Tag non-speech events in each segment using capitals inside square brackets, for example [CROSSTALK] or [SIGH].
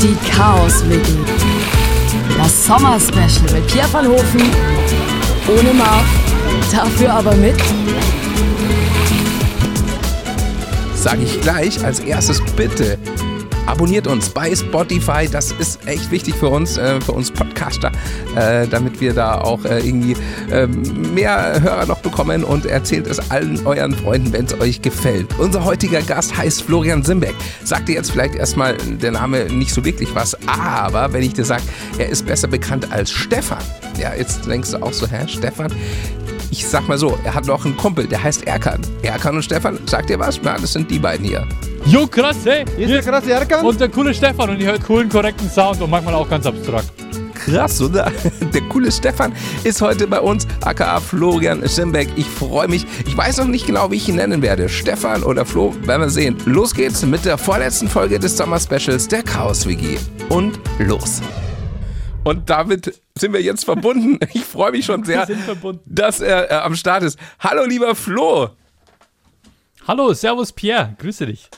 Die Chaos WG. Das Sommer Special mit Pierre van Hofen. Ohne Marv. Dafür aber mit. Sage ich gleich als erstes bitte. Abonniert uns bei Spotify, das ist echt wichtig für uns, äh, für uns Podcaster, äh, damit wir da auch äh, irgendwie äh, mehr Hörer noch bekommen und erzählt es allen euren Freunden, wenn es euch gefällt. Unser heutiger Gast heißt Florian Simbeck. Sagt dir jetzt vielleicht erstmal der Name nicht so wirklich was, aber wenn ich dir sage, er ist besser bekannt als Stefan. Ja, jetzt denkst du auch so, hä, Stefan? Ich sag mal so, er hat noch einen Kumpel, der heißt Erkan. Erkan und Stefan, sagt ihr was? Na, das sind die beiden hier. Jo, krass, hey. Hier ist der krasse Erkan. Und der coole Stefan und ihr hört coolen, korrekten Sound und manchmal auch ganz abstrakt. Krass, oder? [LAUGHS] Der coole Stefan ist heute bei uns, aka Florian Schimbeck. Ich freue mich. Ich weiß noch nicht genau, wie ich ihn nennen werde. Stefan oder Flo, werden wir sehen. Los geht's mit der vorletzten Folge des Sommer-Specials der Chaos WG. Und los. Und damit sind wir jetzt verbunden. [LAUGHS] Ich freue mich schon sehr, dass er äh, am Start ist. Hallo, lieber Flo. Hallo, Servus Pierre, grüße dich.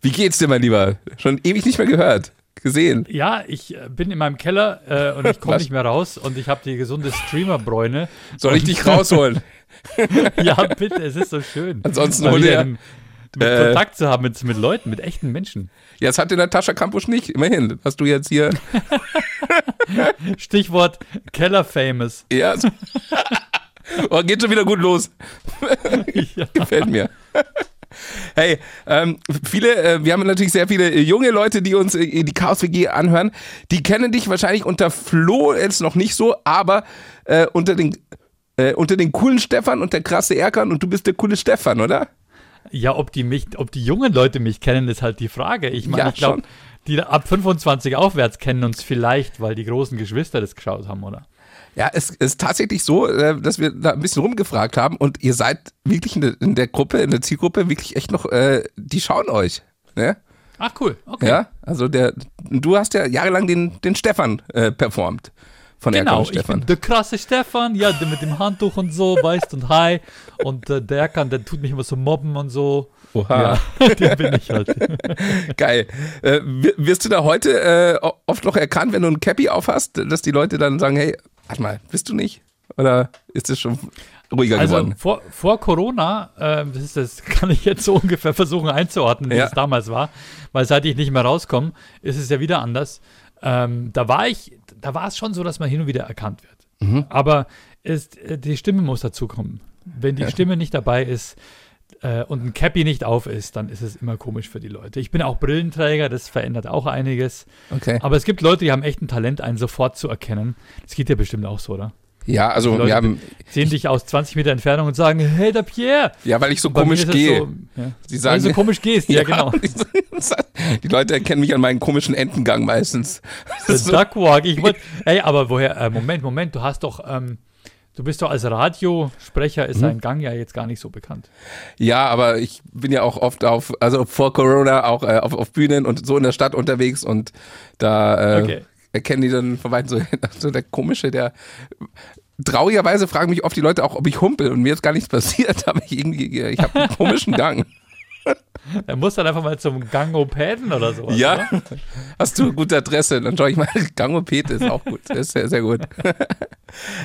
Wie geht's dir, mein Lieber? Schon ewig nicht mehr gehört, gesehen. Ja, ich äh, bin in meinem Keller äh, und ich komme nicht mehr raus und ich habe die gesunde Streamerbräune. Soll ich dich rausholen? [LAUGHS] ja, bitte, es ist so schön. Ansonsten hol dir- mit äh, Kontakt zu haben mit, mit Leuten, mit echten Menschen. Ja, das hatte Natascha Kampusch nicht. Immerhin. Hast du jetzt hier. [LAUGHS] Stichwort Keller Famous. Ja. [LAUGHS] oh, geht schon wieder gut los. Ja. Gefällt mir. Hey, ähm, viele, äh, wir haben natürlich sehr viele junge Leute, die uns äh, die Chaos WG anhören. Die kennen dich wahrscheinlich unter Flo jetzt noch nicht so, aber äh, unter den äh, unter den coolen Stefan und der krasse Erkan und du bist der coole Stefan, oder? Ja, ob die mich, ob die jungen Leute mich kennen, ist halt die Frage. Ich meine, Ja, ich glaube, die ab 25 aufwärts kennen uns vielleicht, weil die großen Geschwister das geschaut haben, oder? Ja, es ist tatsächlich so, äh, dass wir da ein bisschen rumgefragt haben und ihr seid wirklich in der, Gruppe, in der Zielgruppe wirklich echt noch, äh, die schauen euch. Ne? Ach cool, okay. Ja, also der, du hast ja jahrelang den, den Stefan äh, performt. Von Genau, und bin Stefan. der krasse Stefan, ja, der mit dem Handtuch und so, weißt und hi. Und äh, der kann, der tut mich immer so mobben und so. Oha, Ja, [LAUGHS] der bin ich halt. [LAUGHS] geil. Äh, wi- wirst du da heute äh, oft noch erkannt, wenn du ein Cappy aufhast, dass die Leute dann sagen, hey, warte mal, bist du nicht? Oder ist es schon ruhiger Also geworden? vor, vor Corona, äh, das, ist, das [LAUGHS] kann ich jetzt so ungefähr versuchen einzuordnen, wie Ja. es damals war, weil seit ich nicht mehr rauskomme, ist es ja wieder anders. Ähm, da war ich, da war es schon so, dass man hin und wieder erkannt wird. Mhm. Aber ist, äh, die Stimme muss dazukommen. Wenn die Stimme nicht dabei ist äh, und ein Cappy nicht auf ist, dann ist es immer komisch für die Leute. Ich bin auch Brillenträger, das verändert auch einiges. Okay. Aber es gibt Leute, die haben echt ein Talent, einen sofort zu erkennen. Das geht ja bestimmt auch so, oder? Ja, also Leute wir haben, Sehen dich aus 20 Meter Entfernung und sagen, hey, der Pierre. ja, weil ich so komisch gehe. So, ja. Sie Weil sagen, du so komisch gehst, ja, genau. [LAUGHS] die, Leute erkennen mich an meinem komischen Entengang meistens. Der [LAUGHS] Duckwalk. Ich wollte, ey, aber woher, äh, Moment, Moment, du hast doch, ähm, du bist doch als Radiosprecher, ist dein Gang ja jetzt gar nicht so bekannt. Ja, aber ich bin ja auch oft auf, also vor Corona auch äh, auf, auf Bühnen und so in der Stadt unterwegs und da äh, Okay. erkennen die dann von weitem so, [LAUGHS] so der komische, der traurigerweise fragen mich oft die Leute auch, ob ich humpel und mir ist gar nichts passiert, [LAUGHS] aber ich irgendwie, ich habe einen komischen Gang. Er muss dann einfach mal zum Gangopäden oder sowas. Ja, Oder? hast du eine gute Adresse? Dann schaue ich mal. [LAUGHS] Gangopete ist auch gut. Das ist sehr, sehr gut. [LAUGHS]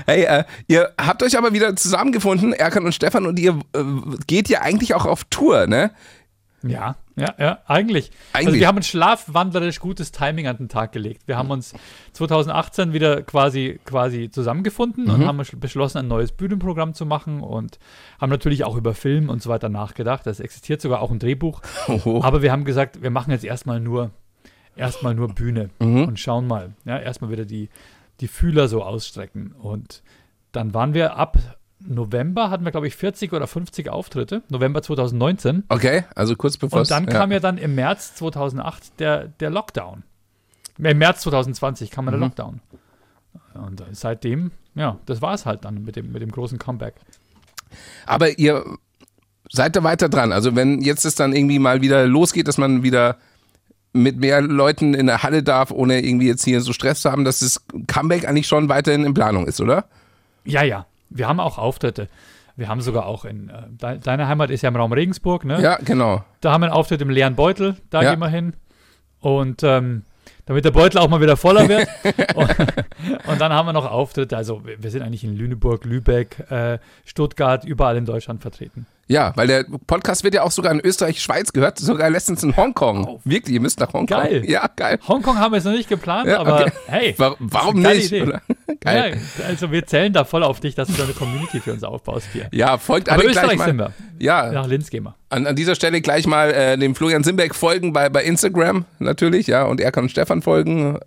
Hey, äh, ihr habt euch aber wieder zusammengefunden, Erkan und Stefan, und ihr äh, geht ja eigentlich auch auf Tour, ne? Ja, ja, ja, eigentlich. Also Eigentlich. wir haben ein schlafwandlerisch gutes Timing an den Tag gelegt. Wir haben uns 2018 wieder quasi, quasi zusammengefunden Mhm. und haben beschlossen, ein neues Bühnenprogramm zu machen und haben natürlich auch über Film und so weiter nachgedacht. Es existiert sogar auch ein Drehbuch. Oh. Aber wir haben gesagt, wir machen jetzt erstmal nur, erstmal nur Bühne Mhm. und schauen mal. Ja, erstmal wieder die, die Fühler so ausstrecken. Und dann waren wir ab November, hatten wir, glaube ich, 40 oder 50 Auftritte. November 2019. Okay, also kurz bevor Und dann kam ja dann im März 2008 der, der Lockdown. Äh, Im März 2020 kam ja der Mhm. Lockdown. Und äh, seitdem, ja, das war es halt dann mit dem, mit dem großen Comeback. Aber ihr seid da weiter dran. Also wenn jetzt es dann irgendwie mal wieder losgeht, dass man wieder mit mehr Leuten in der Halle darf, ohne irgendwie jetzt hier so Stress zu haben, dass das Comeback eigentlich schon weiterhin in Planung ist, oder? Ja, ja, wir haben auch Auftritte. Wir haben sogar auch in, äh, de deine Heimat ist ja im Raum Regensburg, ne? Ja, genau. Da haben wir einen Auftritt im leeren Beutel, da Ja. gehen wir hin. Und ähm, damit der Beutel auch mal wieder voller wird. [LAUGHS] und, und, dann haben wir noch Auftritte. Also wir sind eigentlich in Lüneburg, Lübeck, äh, Stuttgart, überall in Deutschland vertreten. Ja, weil der Podcast wird ja auch sogar in Österreich, Schweiz gehört, sogar letztens in Hongkong. Oh. Wirklich, ihr müsst nach Hongkong. Geil. Ja, geil. Hongkong haben wir jetzt noch nicht geplant, ja, aber hey. Warum, warum nicht? [LAUGHS] geil. Ja, also wir zählen da voll auf dich, dass du da eine Community für uns aufbaust hier. Ja, folgt aber alle Österreich gleich mal. sind wir. Ja. Nach Linz gehen wir. An, an dieser Stelle gleich mal äh, dem Florian Simbeck folgen bei, bei Instagram natürlich, ja, und Erkan und Stefan folgen.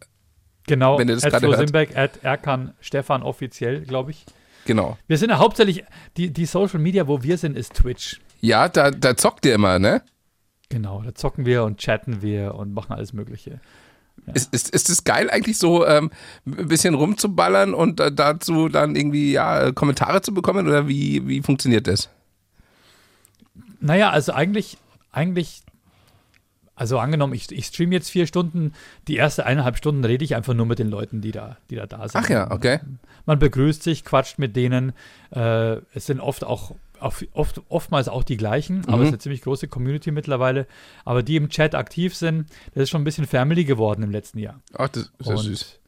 Genau, wenn ihr das at gerade hört. Simbeck, at Erkan Stefan offiziell, glaube ich. Genau. Wir sind ja hauptsächlich, die, die Social Media, wo wir sind, ist Twitch. Ja, da, da zockt ihr immer, ne? Genau, da zocken wir und chatten wir und machen alles Mögliche. Ja. Ist, ist, ist es geil, eigentlich so ähm, ein bisschen rumzuballern und äh, dazu dann irgendwie ja, Kommentare zu bekommen oder wie, wie funktioniert das? Naja, also eigentlich, eigentlich, also angenommen, ich, ich streame jetzt vier Stunden, die erste eineinhalb Stunden rede ich einfach nur mit den Leuten, die da, die da, da sind. Ach ja, okay. Man begrüßt sich, quatscht mit denen. Äh, es sind oft auch oft, oftmals auch die gleichen, aber Mhm. es ist eine ziemlich große Community mittlerweile. Aber die im Chat aktiv sind, das ist schon ein bisschen Family geworden im letzten Jahr. Ach, das ist ja süß.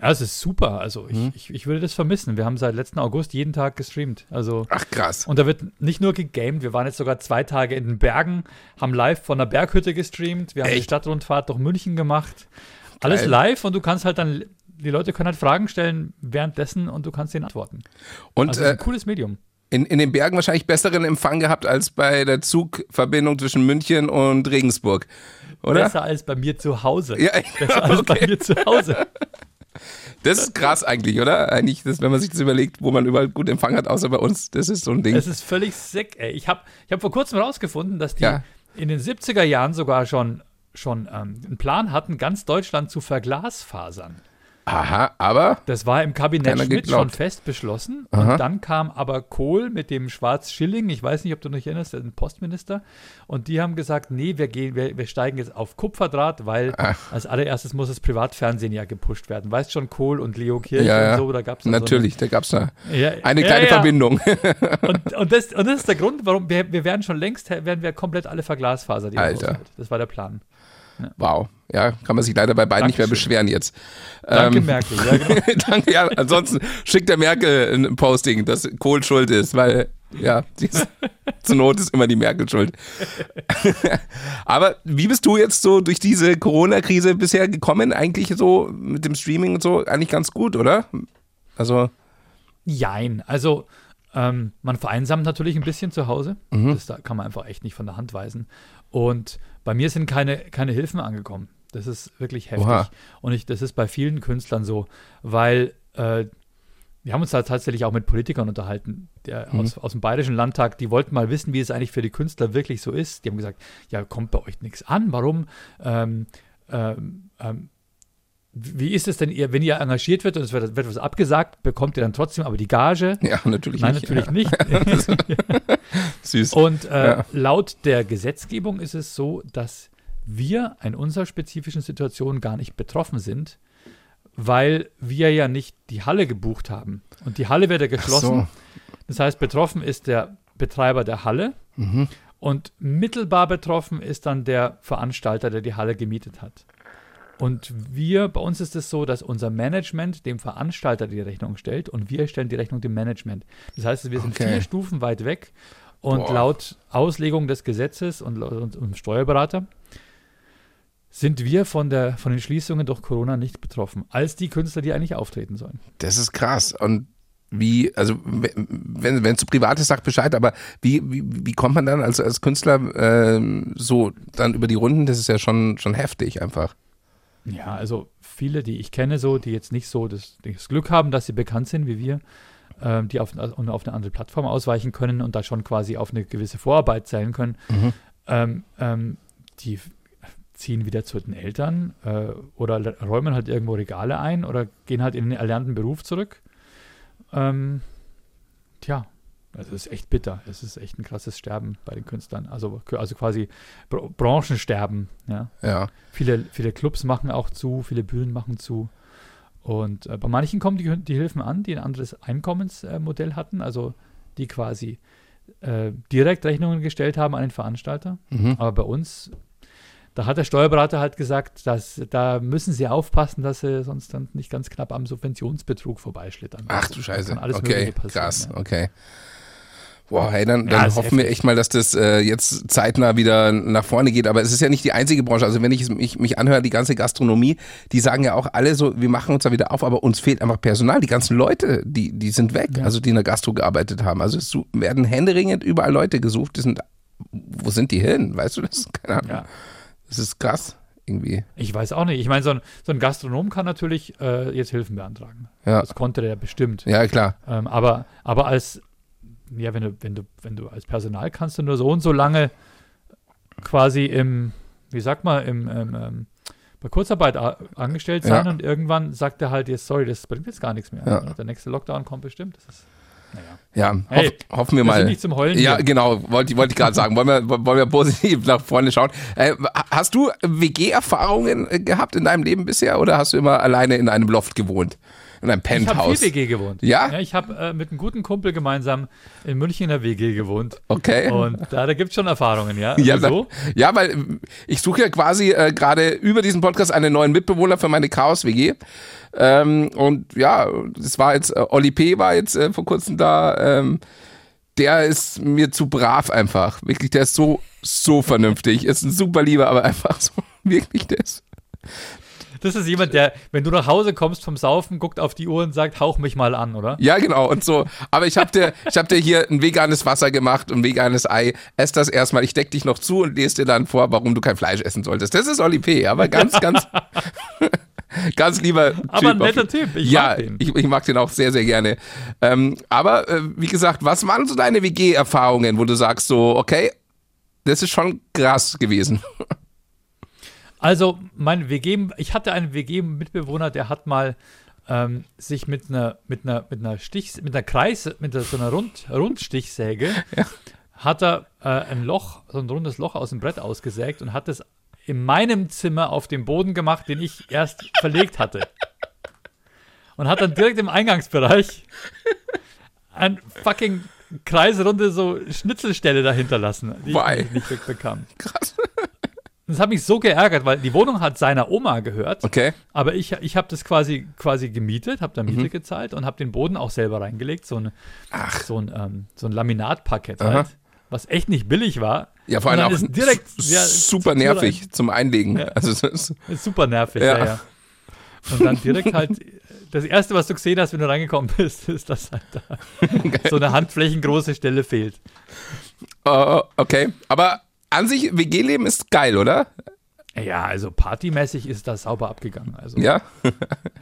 Ja, es ist super. Also ich, Mhm. ich, ich würde das vermissen. Wir haben seit letzten August jeden Tag gestreamt. Also Ach, krass. und da wird nicht nur gegamed, wir waren jetzt sogar zwei Tage in den Bergen, haben live von der Berghütte gestreamt, wir haben die Echt? Stadtrundfahrt durch München gemacht. Alles Geil. live und du kannst halt dann, die Leute können halt Fragen stellen währenddessen und du kannst denen antworten. Und Also äh, ein cooles Medium. in, in den Bergen wahrscheinlich besseren Empfang gehabt als bei der Zugverbindung zwischen München und Regensburg, oder? Besser als bei mir zu Hause. Ja, [LAUGHS] Besser als bei mir zu Hause. [LAUGHS] Das ist krass eigentlich, oder? Eigentlich, das, wenn man sich das überlegt, wo man überall gut Empfang hat, außer bei uns. Das ist so ein Ding. Es ist völlig sick, ey. Ich habe ich hab vor kurzem rausgefunden, dass die Ja. in den 70er Jahren sogar schon, schon ähm, einen Plan hatten, ganz Deutschland zu verglasfasern. Aha, aber Das war im Kabinett Schmidt schon fest beschlossen. Aha. Und dann kam aber Kohl mit dem Schwarz-Schilling, ich weiß nicht, ob du dich erinnerst, der ist ein Postminister. Und die haben gesagt, nee, wir, gehen, wir, wir steigen jetzt auf Kupferdraht, weil Ach. als allererstes muss das Privatfernsehen ja gepusht werden. Weißt schon, Kohl und Leo Kirch Ja, und so, da gab es natürlich, da gab es So eine, ja, eine ja, kleine ja. Verbindung. [LAUGHS] Und, [LAUGHS] und, das, und das ist der Grund, warum wir, wir werden schon längst, werden wir komplett alle verglasfasert. die Alter. Haushalt. Das war der Plan. Wow. Ja, kann man sich leider bei beiden nicht mehr Dankeschön. beschweren jetzt. Danke, Ähm, Merkel. Ja, genau. [LAUGHS] Danke, ja. Ansonsten schickt der Merkel ein Posting, dass Kohl schuld ist, weil, ja, ist, [LAUGHS] zur Not ist immer die Merkel schuld. [LAUGHS] Aber wie bist du jetzt so durch diese Corona-Krise bisher gekommen? Eigentlich so mit dem Streaming und so eigentlich ganz gut, oder? Also, Jein. Also, ähm, man vereinsamt natürlich ein bisschen zu Hause. Mhm. Das da kann man einfach echt nicht von der Hand weisen. Und bei mir sind keine, keine Hilfen angekommen. Das ist wirklich heftig. Oha. Und ich, das ist bei vielen Künstlern so, weil äh, wir haben uns da tatsächlich auch mit Politikern unterhalten der, Mhm. aus, aus dem Bayerischen Landtag. Die wollten mal wissen, wie es eigentlich für die Künstler wirklich so ist. Die haben gesagt, ja, kommt bei euch nichts an. Warum? Ähm, ähm, ähm, wie ist es denn, ihr, wenn ihr engagiert wird und es wird, wird was abgesagt, bekommt ihr dann trotzdem aber die Gage? ja, natürlich Nein, nicht. natürlich nicht. Ja, [LAUGHS] süß. Und äh, Ja. laut der Gesetzgebung ist es so, dass wir in unserer spezifischen Situation gar nicht betroffen sind, weil wir ja nicht die Halle gebucht haben. Und die Halle wird ja geschlossen. so. Das heißt, betroffen ist der Betreiber der Halle Mhm. und mittelbar betroffen ist dann der Veranstalter, der die Halle gemietet hat. Und wir, bei uns ist es so, dass unser Management dem Veranstalter die Rechnung stellt und wir stellen die Rechnung dem Management. Das heißt, wir sind Okay. vier Stufen weit weg und Boah. laut Auslegung des Gesetzes und laut unserem Steuerberater sind wir von, der, von den Schließungen durch Corona nicht betroffen, als die Künstler, die eigentlich auftreten sollen. Das ist krass. Und wie, also wenn es so privat ist, sagt Bescheid, aber wie, wie, wie kommt man dann als, als Künstler ähm, so dann über die Runden? Das ist ja schon, schon heftig einfach. Ja, also viele, die ich kenne, so, die jetzt nicht so das, das Glück haben, dass sie bekannt sind wie wir, ähm, die auf, auf eine andere Plattform ausweichen können und da schon quasi auf eine gewisse Vorarbeit zählen können, Mhm. ähm, ähm, die ziehen wieder zu den Eltern äh, oder räumen halt irgendwo Regale ein oder gehen halt in den erlernten Beruf zurück. Ähm, tja, es ist echt bitter. Es ist echt ein krasses Sterben bei den Künstlern. Also, also quasi Br Branchensterben, ja. Ja. Viele, viele Clubs machen auch zu, viele Bühnen machen zu. Und äh, bei manchen kommen die, die Hilfen an, die ein anderes Einkommensmodell hatten, also die quasi äh, direkt Rechnungen gestellt haben an den Veranstalter. Mhm. Aber bei uns, da hat der Steuerberater halt gesagt, dass da müssen sie aufpassen, dass sie sonst dann nicht ganz knapp am Subventionsbetrug vorbeischlittern. Ach Also, du Scheiße. alles Okay, krass, ja. okay. Boah, hey, dann, Ja, dann ist hoffen wir echt mal, dass das äh, jetzt zeitnah wieder nach vorne geht. Aber es ist ja nicht die einzige Branche. Also wenn ich mich, mich anhöre, die ganze Gastronomie, die sagen ja auch alle so, wir machen uns da wieder auf, aber uns fehlt einfach Personal. Die ganzen Leute, die, die sind weg, Ja. also die in der Gastro gearbeitet haben. Also es werden händeringend überall Leute gesucht. Die sind, wo sind die hin? Weißt du das? [LAUGHS] Keine Ahnung. Ja. Das ist krass, irgendwie. Ich weiß auch nicht. Ich meine, so ein, so ein Gastronom kann natürlich äh, jetzt Hilfen beantragen. Ja. Das konnte der bestimmt. Ja, klar. Ähm, aber, aber als, ja, wenn du, wenn du, wenn du als Personal kannst du nur so und so lange quasi im, wie sagt man, im, im ähm, bei Kurzarbeit angestellt sein Ja. und irgendwann sagt er halt jetzt, sorry, das bringt jetzt gar nichts mehr. Ja. Der nächste Lockdown kommt bestimmt. Das ist, naja. Ja, Hey, hoff, hoffen wir Wir sind mal. nicht zum Heulen Ja, hier. genau, wollte wollte ich gerade sagen. Wollen wir, wollen wir positiv [LAUGHS] nach vorne schauen. Äh, hast du WG-Erfahrungen äh, gehabt in deinem Leben bisher oder hast du immer alleine in einem Loft gewohnt? In einem Ich habe Penthouse? WG gewohnt. Ja? ich habe äh, mit einem guten Kumpel gemeinsam in München in der WG gewohnt. Okay. Und da, da gibt es schon Erfahrungen, ja. ja, Wieso? da, ja, weil äh, ich suche ja quasi äh, gerade über diesen Podcast einen neuen Mitbewohner für meine Chaos-WG. Ähm, und ja, das war jetzt, äh, Oli P. war jetzt äh, vor kurzem da. Ähm, der ist mir zu brav einfach. Wirklich, der ist so, so vernünftig. Ist ein super Lieber, aber [LAUGHS] einfach so, wirklich, der ist. Das ist jemand, der, wenn du nach Hause kommst vom Saufen, guckt auf die Uhr und sagt, hauch mich mal an, oder? Ja, genau. Und so. Aber ich habe dir, ich hab dir hier ein veganes Wasser gemacht und ein veganes Ei. Ess das erstmal. Ich deck dich noch zu und lese dir dann vor, warum du kein Fleisch essen solltest. Das ist Oli P. Aber ganz, ganz, [LAUGHS] ganz lieber Typ. Aber ein netter Typ. Ich ja, mag den. Ich, ich mag den auch sehr, sehr gerne. Ähm, aber äh, wie gesagt, was waren so deine WG-Erfahrungen, wo du sagst so, okay, das ist schon krass gewesen. [LAUGHS] Also, mein WG, ich hatte einen WG-Mitbewohner, der hat mal ähm, sich mit einer, mit einer, mit einer Stich, mit einer Kreis, mit einer, so einer Rund, Rundstichsäge, [LAUGHS] hat er äh, ein Loch, so ein rundes Loch aus dem Brett ausgesägt und hat es in meinem Zimmer auf dem Boden gemacht, den ich erst verlegt hatte. Und hat dann direkt im Eingangsbereich ein fucking kreisrunde so Schnitzelstelle dahinter lassen, die Why? ich nicht wegbekam. Krass. [LAUGHS] Das hat mich so geärgert, weil die Wohnung hat seiner Oma gehört, Okay. aber ich, ich habe das quasi, quasi gemietet, habe da Mhm. Miete gezahlt und habe den Boden auch selber reingelegt, so ein, so ein, ähm, so ein Laminatparkett Aha. halt, was echt nicht billig war. Ja, vor allem auch direkt ja, super nervig zum Einlegen. Ja. Also es ist, super nervig, Ja. ja. ja, Und dann direkt halt, das erste, was du gesehen hast, wenn du reingekommen bist, [LAUGHS] ist, dass halt da [LAUGHS] so eine handflächengroße Stelle fehlt. äh, okay. Aber an sich, WG-Leben ist geil, oder? Ja, also partymäßig ist das sauber abgegangen. Also, Ja.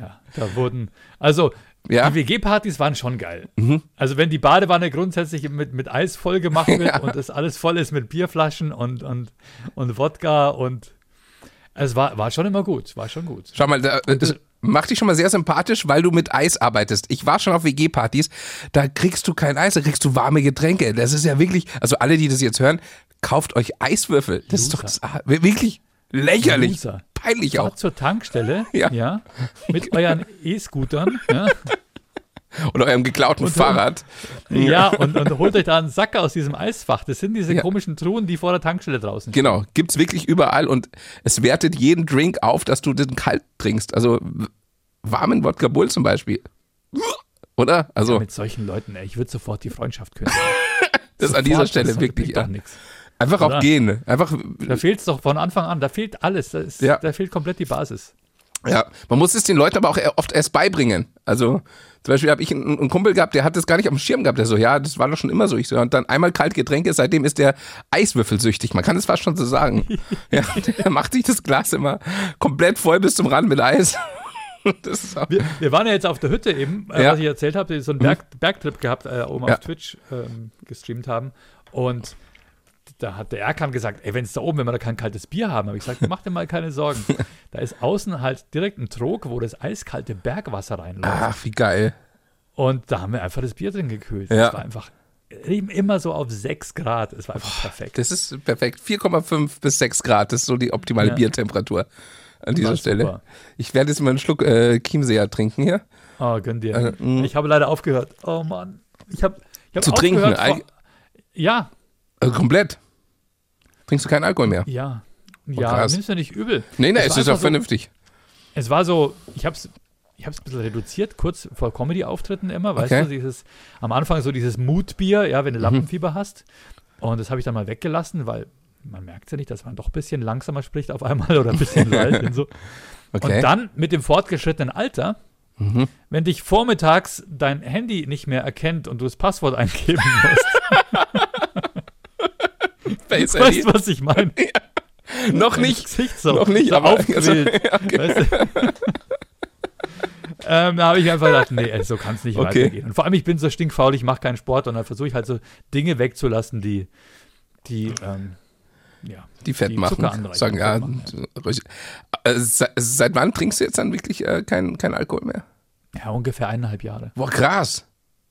Ja, da wurden, also Ja. Mhm. die WG-Partys waren schon geil. Also wenn die Badewanne grundsätzlich mit, mit Eis voll gemacht wird [LAUGHS] Ja. und das alles voll ist mit Bierflaschen und, und, und Wodka und es war, war schon immer gut, war schon gut. Schau mal, da, das macht dich schon mal sehr sympathisch, weil du mit Eis arbeitest. Ich war schon auf WG-Partys, da kriegst du kein Eis, da kriegst du warme Getränke. Das ist ja wirklich, also alle, die das jetzt hören, kauft euch Eiswürfel. Das ist doch wirklich lächerlich. Loser. Peinlich auch. Fahrt zur Tankstelle, [LAUGHS] Ja. ja, mit euren E-Scootern, ja, [LAUGHS] Oder eurem geklauten Und- Fahrrad. ja und, und holt euch da einen Sack aus diesem Eisfach. Das sind diese Ja. komischen Truhen, die vor der Tankstelle draußen stehen. Genau, gibt's wirklich überall und es wertet jeden Drink auf, dass du den kalt trinkst. Also warmen Wodka Bull zum Beispiel. Oder? Also, Mit solchen Leuten, ey, ich würde sofort die Freundschaft kündigen. [LAUGHS] das ist an Sofort, dieser Stelle das wirklich. bringt doch Ja. Einfach auch gehen. Einfach, Da fehlt es doch von Anfang an. Da fehlt alles. Da, ist, Ja. da fehlt komplett die Basis. ja. Man muss es den Leuten aber auch eher- oft erst beibringen. Also, zum Beispiel habe ich einen, einen Kumpel gehabt, der hat das gar nicht auf dem Schirm gehabt. Der so, ja, das war doch schon immer so. Ich so, und dann einmal kalt Getränke, seitdem ist der Eiswürfelsüchtig. Man kann es fast schon so sagen. [LAUGHS] ja, der macht sich das Glas immer komplett voll bis zum Rand mit Eis. [LAUGHS] Wir, wir waren ja jetzt auf der Hütte eben, äh, Ja. was ich erzählt habe, so einen Berg, Bergtrip gehabt, äh, oben Ja. auf Twitch ähm, gestreamt haben. Und da hat der Erkan gesagt, ey, wenn es da oben, wenn wir da kein kaltes Bier haben, habe ich gesagt, mach dir mal keine Sorgen. [LAUGHS] Da ist außen halt direkt ein Trog, wo das eiskalte Bergwasser reinläuft. ach, wie geil. Und da haben wir einfach das Bier drin gekühlt. Ja. Das war einfach eben immer so auf 6 Grad. Es war einfach perfekt. Das ist perfekt. 4,5 bis 6 Grad, das ist so die optimale Ja. Biertemperatur an dieser Stelle. super. Ich werde jetzt mal einen Schluck äh, Chiemseer trinken hier. Oh, gönn dir. Äh, mh. ich habe leider aufgehört. Oh Mann. Ich habe ich hab Zu trinken, vor- Ja, Also komplett. Trinkst du keinen Alkohol mehr? ja. ja, krass. nimmst du nicht übel. Nee, nee, Es es ist auch so- vernünftig. Es war so, ich hab's, ich hab's ein bisschen reduziert, kurz vor Comedy-Auftritten immer, weißt Okay. du, dieses, am Anfang so dieses Mutbier, ja, wenn du Lampenfieber hast. Und das habe ich dann mal weggelassen, weil man merkt ja nicht, dass man doch ein bisschen langsamer spricht auf einmal oder ein bisschen [LAUGHS] leicht und so. Okay. Und dann mit dem fortgeschrittenen Alter, Mhm. wenn dich vormittags dein Handy nicht mehr erkennt und du das Passwort [LAUGHS] eingeben musst, Face [LAUGHS] weißt du, was ich meine? [LAUGHS] Noch Mein nicht. So, Noch nicht, so aber aufgewühlt. [LAUGHS] Ja, okay. Weißt du? ähm, da habe ich einfach gedacht, nee, so kann es nicht Okay. weitergehen. Und vor allem, ich bin so stinkfaul, ich mache keinen Sport und dann versuche ich halt so Dinge wegzulassen, die, die, ähm, ja, die fett Die machen. Sagen, ja, machen, ruhig. Äh, se- seit wann trinkst du jetzt dann wirklich äh, kein, kein Alkohol mehr? ja, ungefähr eineinhalb Jahre. Boah, krass.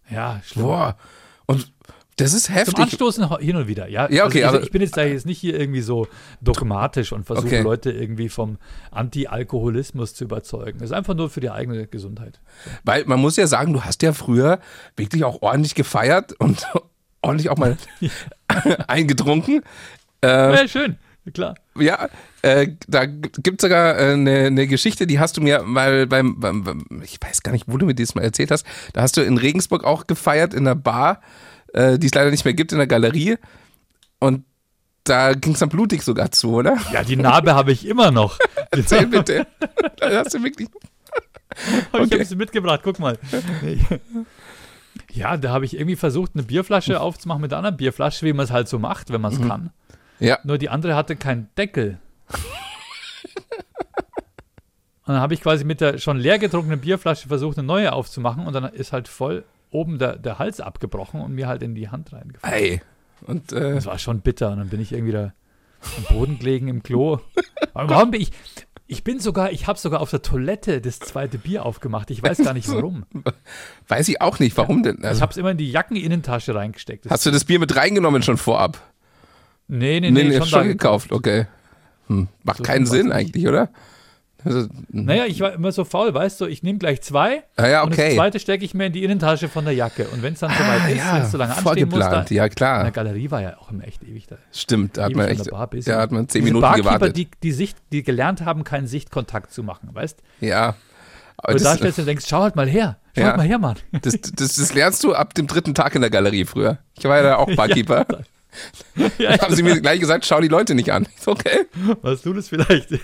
Ja, schlimm. Boah. Und das ist Zum heftig. Anstoßen hin und wieder, ja. Ja, okay, also aber- ich, bin jetzt da jetzt nicht hier irgendwie so dogmatisch und versuche Okay. Leute irgendwie vom Anti-Alkoholismus zu überzeugen. Das ist einfach nur für die eigene Gesundheit. Weil man muss ja sagen, du hast ja früher wirklich auch ordentlich gefeiert und [LAUGHS] ordentlich auch mal [LAUGHS] [LAUGHS] eingetrunken. Äh, Ja, schön, klar. Ja, äh, da gibt es sogar äh, eine, eine Geschichte, die hast du mir mal beim, beim, ich weiß gar nicht, wo du mir das mal erzählt hast. Da hast du in Regensburg auch gefeiert in einer Bar, äh, die es leider nicht mehr gibt, in der Galerie. Und da ging es dann blutig sogar zu, oder? Ja, die Narbe habe ich immer noch. [LAUGHS] Erzähl bitte. da hast du wirklich. [LAUGHS] Ich Okay. habe sie mitgebracht, guck mal. Ja, da habe ich irgendwie versucht, eine Bierflasche aufzumachen mit einer anderen Bierflasche, wie man es halt so macht, wenn man es kann. Ja. Nur die andere hatte keinen Deckel. [LAUGHS] Und dann habe ich quasi mit der schon leer getrunkenen Bierflasche versucht, eine neue aufzumachen und dann ist halt voll oben der, der Hals abgebrochen und mir halt in die Hand reingefallen. Ey. Und äh, Das war schon bitter und dann bin ich irgendwie da am Boden gelegen im Klo. [LAUGHS] Aber warum bin ich? Ich bin sogar, ich habe sogar auf der Toilette das zweite Bier aufgemacht. Ich weiß gar nicht warum. [LAUGHS] weiß ich auch nicht, warum denn? Ich Also, habe es immer in die Jackeninnentasche reingesteckt. Hast du das Bier mit reingenommen schon vorab? nee, nee, Nee, nee, nee, schon, schon, gekauft, okay. Hm. Macht So keinen Sinn war's nicht. eigentlich, oder? Also, Naja, ich war immer so faul, weißt du, ich nehme gleich zwei ah, ja, und das okay. zweite stecke ich mir in die Innentasche von der Jacke. Und wenn es dann soweit Ah, ist, ja, wenn es so lange anstehen muss, da, vorgeplant, ja in der klar. Galerie war ja auch immer echt ewig da. Stimmt, da hat man an echt, Bar ja, hat man zehn Minuten Barkeeper, gewartet. Die, die, Sicht, die gelernt haben, keinen Sichtkontakt zu machen, weißt ja. Aber Und da das, stellst du denkst, schau halt mal her, schau Ja. halt mal her, Mann. das, das, das lernst du ab dem dritten Tag in der Galerie früher. Ich war ja da auch [LAUGHS] Barkeeper. [LAUGHS] ja, haben sie mir gleich gesagt, schau die Leute nicht an. So, okay. was du das vielleicht? [LAUGHS]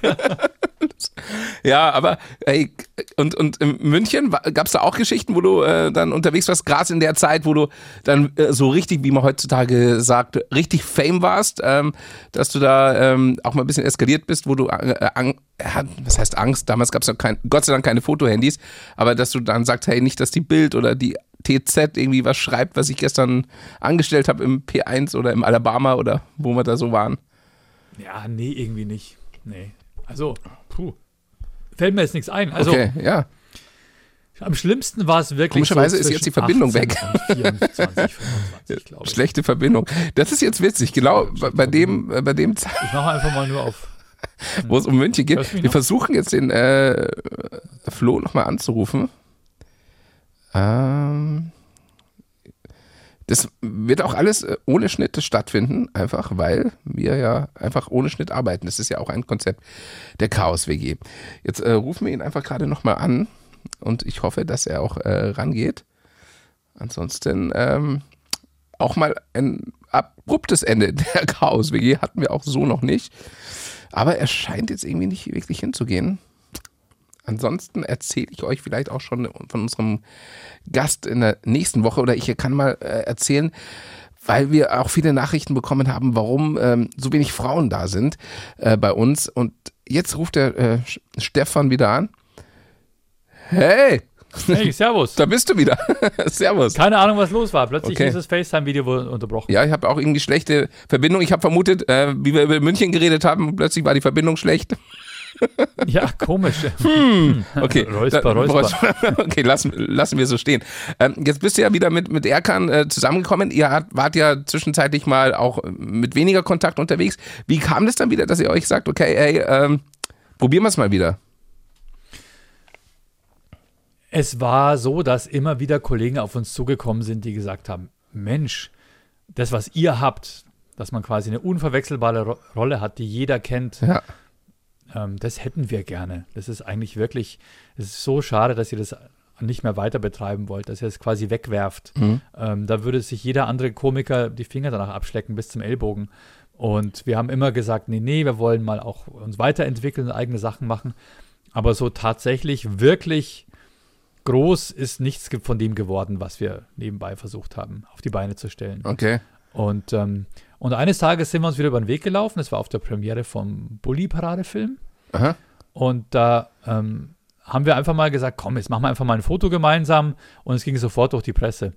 Ja, aber ey, und, und in München gab es da auch Geschichten, wo du äh, dann unterwegs warst, gerade in der Zeit, wo du dann äh, so richtig, wie man heutzutage sagt, richtig Fame warst, ähm, dass du da ähm, auch mal ein bisschen eskaliert bist, wo du, äh, ang, ja, was heißt Angst? Damals gab es kein, Gott sei Dank keine Fotohandys, aber dass du dann sagst, hey, nicht, dass die Bild oder die TZ irgendwie was schreibt, was ich gestern angestellt habe im P1 oder im Alabama oder wo wir da so waren. ja, nee, irgendwie nicht. Nee. Also, puh. Fällt mir jetzt nichts ein. Also, okay, ja. am schlimmsten war es wirklich. Komischerweise so ist jetzt die Verbindung 18 weg. und 24, 25, glaube ich. Schlechte Verbindung. Das ist jetzt witzig. Genau bei, bei dem, bei dem, Ich mache einfach mal nur auf. [LAUGHS] wo es um München geht. Wir noch? versuchen jetzt den äh, Flo nochmal anzurufen. Ähm, das wird auch alles äh, ohne Schnitt stattfinden, einfach weil wir ja einfach ohne Schnitt arbeiten. Das ist ja auch ein Konzept der Chaos WG. Jetzt äh, rufen wir ihn einfach gerade nochmal an und ich hoffe, dass er auch äh, rangeht. Ansonsten ähm, auch mal ein abruptes Ende [LAUGHS] der Chaos WG hatten wir auch so noch nicht. Aber er scheint jetzt irgendwie nicht wirklich hinzugehen. Ansonsten erzähle ich euch vielleicht auch schon von unserem Gast in der nächsten Woche oder ich kann mal äh, erzählen, weil wir auch viele Nachrichten bekommen haben, warum ähm, so wenig Frauen da sind äh, bei uns. Und jetzt ruft der äh, Stefan wieder an. Hey, Hey, Servus. [LAUGHS] da bist du wieder. [LAUGHS] Servus. Keine Ahnung, was los war. Plötzlich Okay. ist das FaceTime-Video wohl unterbrochen. Ja, ich habe auch irgendwie schlechte Verbindung. Ich habe vermutet, äh, wie wir über München geredet haben, plötzlich war die Verbindung schlecht. Ja, komisch. Okay, Räusper, Räusper. [LAUGHS] okay, lassen, lassen wir so stehen. Ähm, jetzt bist du ja wieder mit, mit Erkan äh, zusammengekommen. Ihr hat, wart ja zwischenzeitlich mal auch äh, mit weniger Kontakt unterwegs. Wie kam das dann wieder, dass ihr euch sagt, okay, ey, ähm, probieren wir es mal wieder? Es war so, dass immer wieder Kollegen auf uns zugekommen sind, die gesagt haben: Mensch, das, was ihr habt, dass man quasi eine unverwechselbare Ro Rolle hat, die jeder kennt. Ja. Ähm, das hätten wir gerne. Das ist eigentlich wirklich, es ist so schade, dass ihr das nicht mehr weiter betreiben wollt, dass ihr es quasi wegwerft. Mhm. Ähm, da würde sich jeder andere Komiker die Finger danach abschlecken bis zum Ellbogen. Und wir haben immer gesagt, nee, nee, wir wollen mal auch uns weiterentwickeln, eigene Sachen machen. Aber so tatsächlich wirklich groß ist nichts von dem geworden, was wir nebenbei versucht haben, auf die Beine zu stellen. Okay. Und, ähm, und eines Tages sind wir uns wieder über den Weg gelaufen. Das war auf der Premiere vom Bully-Parade-Film. Aha. Und da ähm, haben wir einfach mal gesagt, komm, jetzt machen wir einfach mal ein Foto gemeinsam. Und es ging sofort durch die Presse.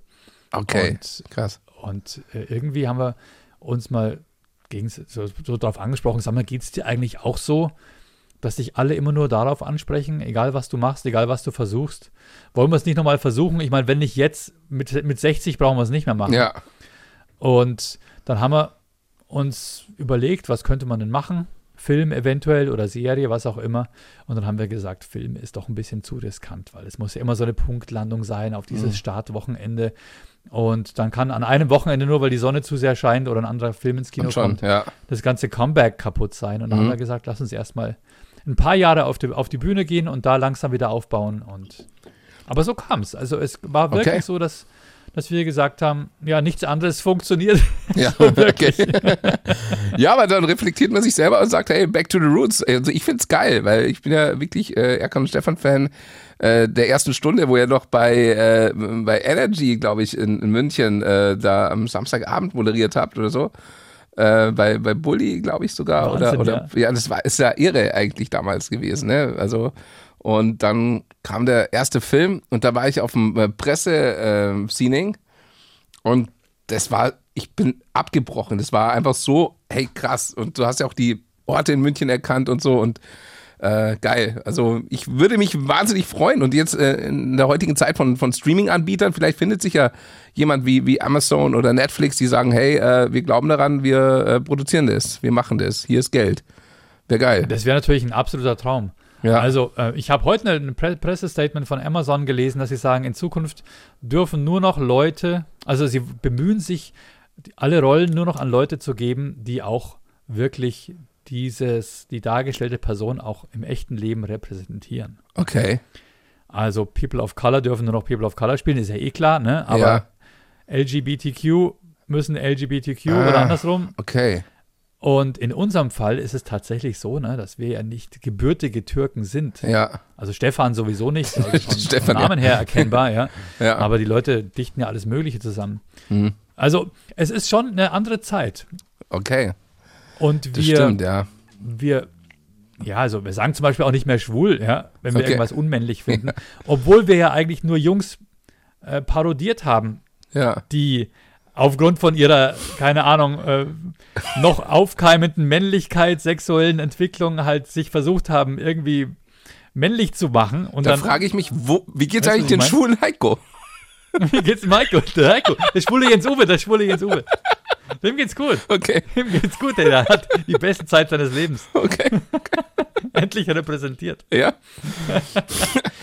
Okay. Und, Krass. und äh, irgendwie haben wir uns mal gegen, so, so darauf angesprochen, sag mal, geht es dir eigentlich auch so, dass dich alle immer nur darauf ansprechen, egal was du machst, egal was du versuchst? Wollen wir es nicht nochmal versuchen? Ich meine, wenn nicht jetzt, mit, mit 60 brauchen wir es nicht mehr machen. Ja. Und dann haben wir uns überlegt, was könnte man denn machen? Film eventuell oder Serie, was auch immer. Und dann haben wir gesagt, Film ist doch ein bisschen zu riskant, weil es muss ja immer so eine Punktlandung sein auf dieses Mhm. Startwochenende. Und dann kann an einem Wochenende nur, weil die Sonne zu sehr scheint oder ein anderer Film ins Kino schon. kommt, Ja. das ganze Comeback kaputt sein. Und dann Mhm. haben wir gesagt, lass uns erstmal ein paar Jahre auf die, auf die Bühne gehen und da langsam wieder aufbauen. Und aber so kam es. Also es war wirklich Okay. so, dass, dass wir gesagt haben, ja, nichts anderes funktioniert. Ja, [LAUGHS] okay. ja, aber dann reflektiert man sich selber und sagt, hey, back to the roots. Also ich find's geil, weil ich bin ja wirklich äh, Erkan und Stefan Fan äh, der ersten Stunde, wo ihr noch bei, äh, bei Energy, glaube ich, in, in München äh, da am Samstagabend moderiert habt oder so. Äh, bei, bei Bully, glaube ich sogar. Wahnsinn, oder, oder ja. das war ist ja irre eigentlich damals gewesen, ne? Also und dann kam der erste Film und da war ich auf dem äh, Presse-Scening und das war, ich bin abgebrochen. Das war einfach so, hey krass. Und du hast ja auch die Orte in München erkannt und so und äh, geil. Also ich würde mich wahnsinnig freuen. Und jetzt äh, in der heutigen Zeit von, von Streaming-Anbietern, vielleicht findet sich ja jemand wie, wie Amazon oder Netflix, die sagen, hey, äh, wir glauben daran, wir äh, produzieren das, wir machen das, hier ist Geld. Wäre geil. Das wäre natürlich ein absoluter Traum. Ja. Also, äh, ich habe heute ein Pre Pressestatement von Amazon gelesen, dass sie sagen, in Zukunft dürfen nur noch Leute, also sie bemühen sich, alle Rollen nur noch an Leute zu geben, die auch wirklich dieses, die dargestellte Person auch im echten Leben repräsentieren. Okay. Also People of Color dürfen nur noch People of Color spielen, ist ja eh klar, ne? Aber Ja. LGBTQ müssen LGBTQ Ah. oder andersrum. Okay. Und in unserem Fall ist es tatsächlich so, ne, dass wir ja nicht gebürtige Türken sind. Ja. Also Stefan sowieso nicht, also [LAUGHS] von, Stefan, vom Namen her erkennbar, ja. [LAUGHS] Ja. Aber die Leute dichten ja alles Mögliche zusammen. Hm. Also es ist schon eine andere Zeit. Okay. Und Das wir, stimmt, ja. wir, ja, also wir sagen zum Beispiel auch nicht mehr schwul, ja, wenn wir Okay. irgendwas unmännlich [LAUGHS] finden. Obwohl wir ja eigentlich nur Jungs äh, parodiert haben, Ja. die aufgrund von ihrer, keine Ahnung, äh, noch aufkeimenden Männlichkeit, sexuellen Entwicklung halt sich versucht haben, irgendwie männlich zu machen. Und Da dann frage ich mich, wo, wie geht's du, eigentlich den schwulen Heiko? [LAUGHS] Wie geht's Michael? Der Heiko. Der schwule Jens Uwe, der schwule Jens Uwe. Dem geht's gut. Okay, Dem geht's gut. Der hat die beste Zeit seines Lebens. okay. [LAUGHS] Endlich repräsentiert. Ja. [LAUGHS]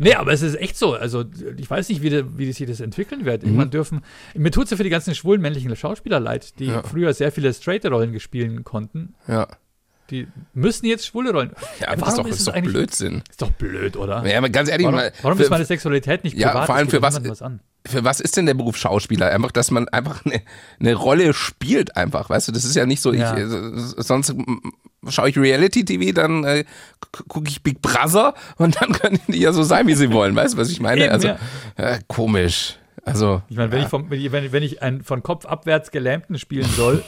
Nee, aber es ist echt so. Also, ich weiß nicht, wie, de, wie sich das entwickeln wird. Mhm. Irgendwann dürfen. Mir tut es ja für die ganzen schwulen männlichen Schauspieler leid, die Ja. früher sehr viele straighte Rollen gespielt konnten. Ja. Die müssen jetzt schwule Rollen. Ja, warum das ist doch, ist ist doch eigentlich- Blödsinn. Ist doch blöd, oder? Ja, aber ganz ehrlich, warum mal, warum für, ist meine Sexualität nicht Ja, privat? vor allem Das für was- was an. Für was ist denn der Beruf Schauspieler? Einfach, dass man einfach eine, eine Rolle spielt einfach, weißt du? Das ist ja nicht so, Ja. ich, sonst schaue ich Reality-TV, dann äh, gucke ich Big Brother [LAUGHS] und dann können die ja so sein, wie sie wollen, weißt du, was ich meine? Eben, also, ja. äh, komisch. Also, Ich meine, wenn, ich vom, wenn, ich, wenn, wenn ich einen von Kopf abwärts Gelähmten spielen soll,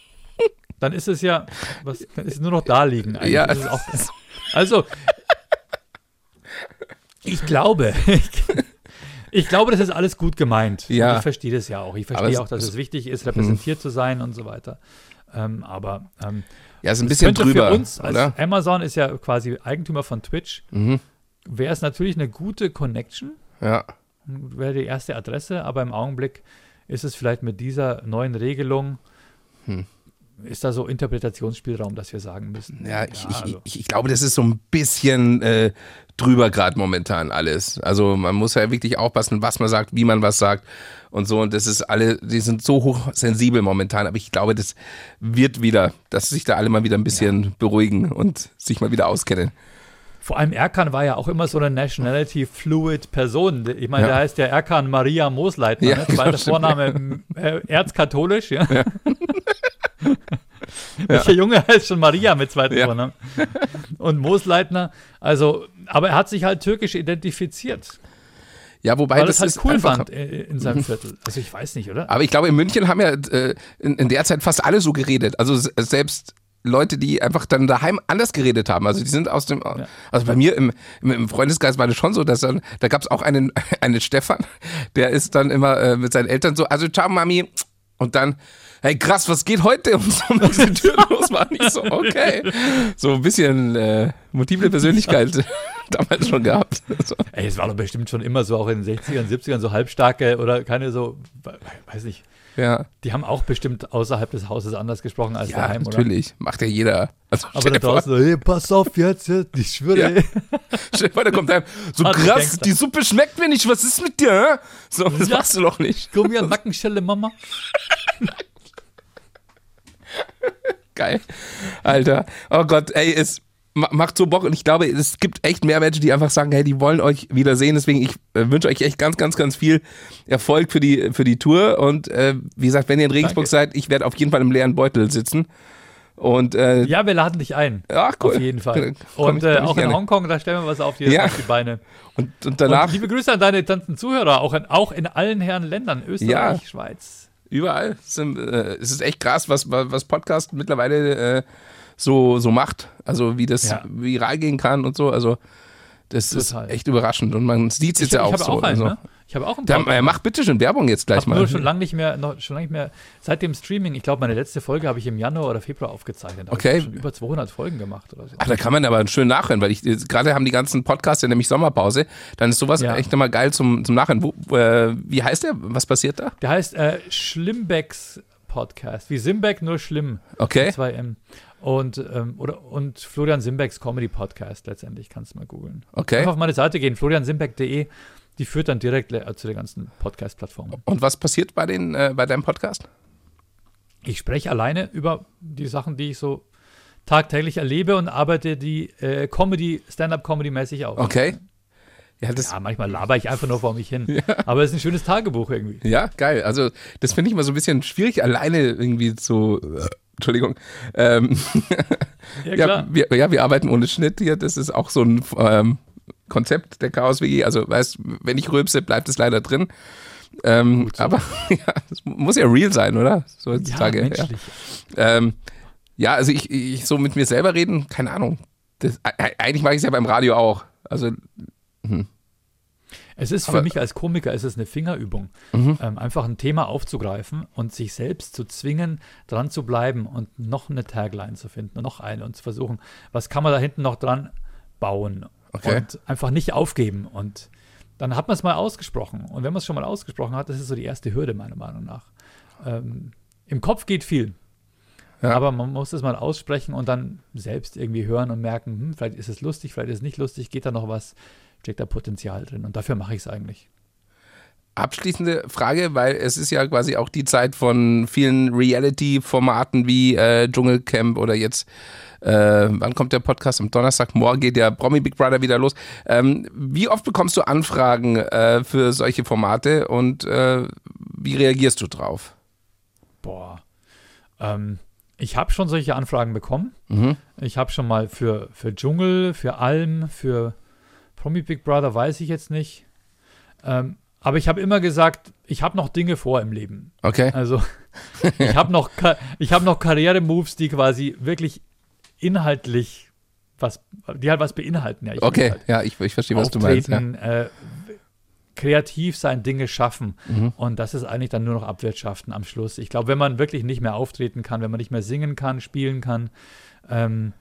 [LAUGHS] dann ist es ja, was, dann ist es nur noch da liegen. Ja. auch, also, ich glaube, [LAUGHS] ich, ich glaube, das ist alles gut gemeint. Ja. Und ich verstehe das ja auch. Ich verstehe auch, dass es- es wichtig ist, repräsentiert zu sein und so weiter. Ähm, aber ähm, ja, ist ein bisschen könnte drüber, für uns, als oder? Amazon ist ja quasi Eigentümer von Twitch, Mhm. wäre es natürlich eine gute Connection, Ja. wäre die erste Adresse, aber im Augenblick ist es vielleicht mit dieser neuen Regelung, Hm. Ist da so Interpretationsspielraum, dass wir sagen müssen. Ja, ich, ich, also, ich, ich glaube, das ist so ein bisschen äh, drüber gerade momentan alles. Also man muss ja wirklich aufpassen, was man sagt, wie man was sagt und so. Und das ist alle, die sind so hochsensibel momentan. Aber ich glaube, das wird wieder, dass sich da alle mal wieder ein bisschen ja. beruhigen und sich mal wieder auskennen. Vor allem Erkan war ja auch immer so eine Nationality Fluid Person. Ich meine, ja. der heißt ja Erkan Maria Moosleitner, ja, ne? zweiter [LAUGHS] Vorname äh, erzkatholisch, ja. ja. [LAUGHS] [LAUGHS] Welcher Junge heißt schon Maria mit zweiten ja. Vornamen? [LAUGHS] Und Moosleitner, also, aber er hat sich halt türkisch identifiziert. Ja, wobei Weil das, das halt cool fand in seinem Viertel. Also ich weiß nicht, oder? Aber ich glaube, in München haben ja äh, in, in, der Zeit fast alle so geredet. Also selbst Leute, die einfach dann daheim anders geredet haben. Also die sind aus dem, ja. also bei mir im, im Freundeskreis war das schon so, dass dann, da gab es auch einen, [LAUGHS] einen Stefan, der ist dann immer äh, mit seinen Eltern so, also ciao Mami, und dann, hey krass, was geht heute? Und so als [LAUGHS] die Tür los war nicht so, okay. So ein bisschen äh, multiple Persönlichkeit [LAUGHS] damals schon gehabt. So. Ey, es war doch bestimmt schon immer so, auch in den 60ern, 70ern, so halbstarke oder keine so, weiß nicht, ja. Die haben auch bestimmt außerhalb des Hauses anders gesprochen als ja, daheim, oder? natürlich. Macht ja jeder. Also, Aber da draußen so, hey, pass auf jetzt, ich schwöre, ja. Stell dir vor, da kommt einem, so also krass, die Suppe schmeckt mir nicht, was ist mit dir? So, das ja. machst du doch nicht. Komm hier, [LAUGHS] Nackenschelle, Mama. [LAUGHS] Geil. Alter. Oh Gott, ey, es macht so Bock und ich glaube, es gibt echt mehr Menschen, die einfach sagen, hey, die wollen euch wieder sehen. Deswegen, ich äh, wünsche euch echt ganz, ganz, ganz viel Erfolg für die, für die Tour. Und äh, wie gesagt, wenn ihr in Regensburg Danke. seid, ich werde auf jeden Fall im leeren Beutel sitzen. Und, äh, ja, wir laden dich ein. Ach, cool. Auf jeden Fall. Und äh, auch in. Hongkong, da stellen wir was auf die, ja. auf die Beine. Und, und danach. Und liebe Grüße an deine ganzen Zuhörer, auch in, auch in allen Herren Ländern, Österreich, ja. Schweiz. Überall. Es, äh, es ist echt krass, was, was Podcast mittlerweile äh, so, so macht. Also wie das ja. viral gehen kann und so. Also das Total. ist echt überraschend und man sieht es jetzt ja auch so. Auch einen, also. ne? Ich habe auch einen Podcast. Der, macht bitte schon Werbung jetzt gleich mal. Nur schon lange nicht mehr, noch, schon lange nicht mehr. Seit dem Streaming, ich glaube, meine letzte Folge habe ich im Januar oder Februar aufgezeichnet. Da okay. Ich schon über 200 Folgen gemacht oder so. Ach, da kann man aber schön nachhören, weil ich gerade haben die ganzen Podcasts ja nämlich Sommerpause. Dann ist sowas ja. echt nochmal geil zum, zum Nachhören. Wo, äh, wie heißt der? Was passiert da? Der heißt äh, Schlimmbecks Podcast. Wie Simbeck, nur schlimm. Okay. 2M. Und, ähm, oder, und Florian Simbecks Comedy Podcast letztendlich, kannst du mal googeln. Okay. Einfach auf meine Seite gehen, floriansimbeck.de. Die führt dann direkt zu den ganzen Podcast-Plattformen. Und was passiert bei, den, äh, bei deinem Podcast? Ich spreche alleine über die Sachen, die ich so tagtäglich erlebe und arbeite die äh, Comedy, Stand-up-Comedy-mäßig auf. Okay. Ja, ja, manchmal laber ich einfach nur vor mich hin. [LAUGHS] Ja. Aber es ist ein schönes Tagebuch irgendwie. Ja, geil. Also, das finde ich mal so ein bisschen schwierig, alleine irgendwie zu. Äh, Entschuldigung. Ähm, [LAUGHS] ja, ja, wir, ja, wir arbeiten ohne Schnitt hier. Das ist auch so ein ähm, Konzept der Chaos WG. Also, weißt wenn ich rülpse, bleibt es leider drin. Ähm. Aber [LAUGHS] ja, es muss ja real sein, oder? So heutzutage. Ja, menschlich. Ja. Ähm, ja, also ich, ich so mit mir selber reden, keine Ahnung. Das, eigentlich mache ich es ja beim Radio auch. Also hm. Es ist für Aber, mich als Komiker ist es eine Fingerübung, mhm. ähm, einfach ein Thema aufzugreifen und sich selbst zu zwingen, dran zu bleiben und noch eine Tagline zu finden noch eine und zu versuchen, was kann man da hinten noch dran bauen okay. und einfach nicht aufgeben und dann hat man es mal ausgesprochen und wenn man es schon mal ausgesprochen hat, das ist so die erste Hürde meiner Meinung nach. Ähm, Im Kopf geht viel, ja. Aber man muss es mal aussprechen und dann selbst irgendwie hören und merken, hm, vielleicht ist es lustig, vielleicht ist es nicht lustig, geht da noch was steckt da Potenzial drin. Und dafür mache ich es eigentlich. Abschließende Frage, weil es ist ja quasi auch die Zeit von vielen Reality-Formaten wie äh, Dschungelcamp oder jetzt, äh, wann kommt der Podcast? Am Donnerstag, morgen geht der Promi Big Brother wieder los. Ähm, wie oft bekommst du Anfragen äh, für solche Formate und äh, wie reagierst du drauf? Boah. Ähm, ich habe schon solche Anfragen bekommen. Mhm. Ich habe schon mal für, für Dschungel, für Alm, für Promi Big Brother weiß ich jetzt nicht. Ähm, aber ich habe immer gesagt, ich habe noch Dinge vor im Leben. Okay. Also [LAUGHS] ich habe noch, hab noch Karriere-Moves, die quasi wirklich inhaltlich was, die halt was beinhalten. Ja, okay, halt ja, ich, ich verstehe, was du meinst. Ja. Äh, kreativ sein, Dinge schaffen. Mhm. Und das ist eigentlich dann nur noch Abwirtschaften am Schluss. Ich glaube, wenn man wirklich nicht mehr auftreten kann, wenn man nicht mehr singen kann, spielen kann, ähm,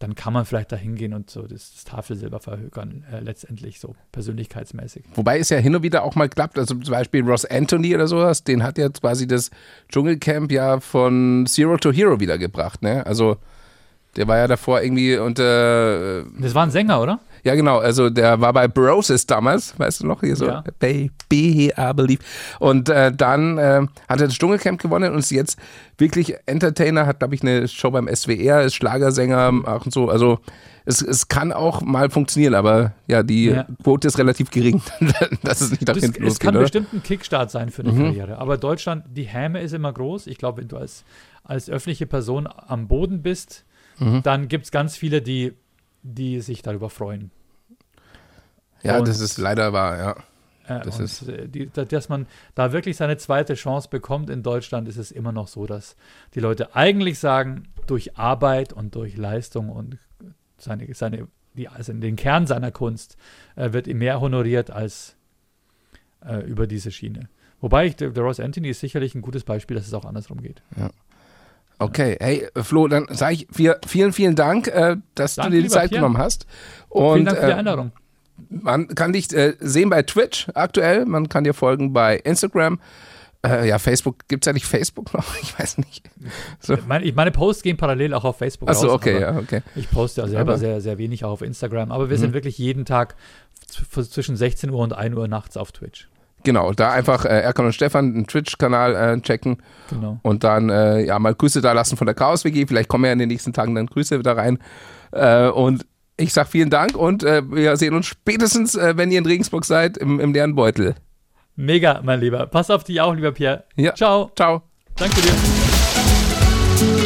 dann kann man vielleicht da hingehen und so das, das Tafelsilber verhökern, äh, letztendlich so persönlichkeitsmäßig. Wobei es ja hin und wieder auch mal klappt, also zum Beispiel Ross Anthony oder sowas, den hat ja quasi das Dschungelcamp ja von Zero to Hero wiedergebracht, ne? Also Der war ja davor irgendwie unter. Äh, das war ein Sänger, oder? Ja, genau. Also der war bei Brosis damals, weißt du noch, hier so, Ja. Baby, I believe. Und äh, dann äh, hat er das Dschungelcamp gewonnen und ist jetzt wirklich Entertainer, hat, glaube ich, eine Show beim SWR, ist Schlagersänger auch und so. Also es, es kann auch mal funktionieren, aber ja, die Ja. Quote ist relativ gering, [LAUGHS] dass es nicht nach Das, hinten es losgeht, kann oder? bestimmt ein Kickstart sein für eine Karriere. Aber Deutschland, die Häme ist immer groß. Ich glaube, wenn du als, als öffentliche Person am Boden bist, Mhm. dann gibt es ganz viele, die, die sich darüber freuen. Ja, Und- das ist leider wahr, ja. Das ist- äh, die, da- dass man da wirklich seine zweite Chance bekommt in Deutschland, ist es immer noch so, dass die Leute eigentlich sagen, durch Arbeit und durch Leistung und seine, seine, die, also den Kern seiner Kunst äh, wird ihm mehr honoriert als äh, über diese Schiene. Wobei ich, der, Ross Anthony ist sicherlich ein gutes Beispiel, dass es auch andersrum geht. Okay, hey Flo, dann sage ich vielen, vielen Dank, äh, dass Danke, du dir die Zeit Pierre. genommen hast. Vielen Und Dank für die äh, Einladung. man kann dich äh, sehen bei Twitch aktuell, man kann dir folgen bei Instagram. Äh, ja, Facebook, gibt es ja nicht Facebook noch? [LAUGHS] Ich weiß nicht. So. Meine, meine Posts gehen parallel auch auf Facebook Achso, raus, okay, ja, okay. Ich poste ja selber Aber- sehr, sehr wenig auch auf Instagram, aber wir Mhm. sind wirklich jeden Tag zwischen 16 Uhr und 1 Uhr nachts auf Twitch. Genau, da einfach äh, Erkan und Stefan, einen Twitch-Kanal äh, checken Genau. und dann äh, ja mal Grüße da lassen von der Chaos WG. Vielleicht kommen ja in den nächsten Tagen dann Grüße wieder rein. Äh, und ich sag vielen Dank und äh, wir sehen uns spätestens, äh, wenn ihr in Regensburg seid, im, im leeren Beutel. Mega, mein Lieber. Pass auf dich auch, lieber Pierre. Ja. Ciao. Ciao. Danke dir.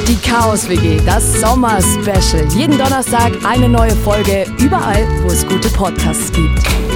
Die Chaos WG, das Sommer-Special. Jeden Donnerstag eine neue Folge, überall, wo es gute Podcasts gibt.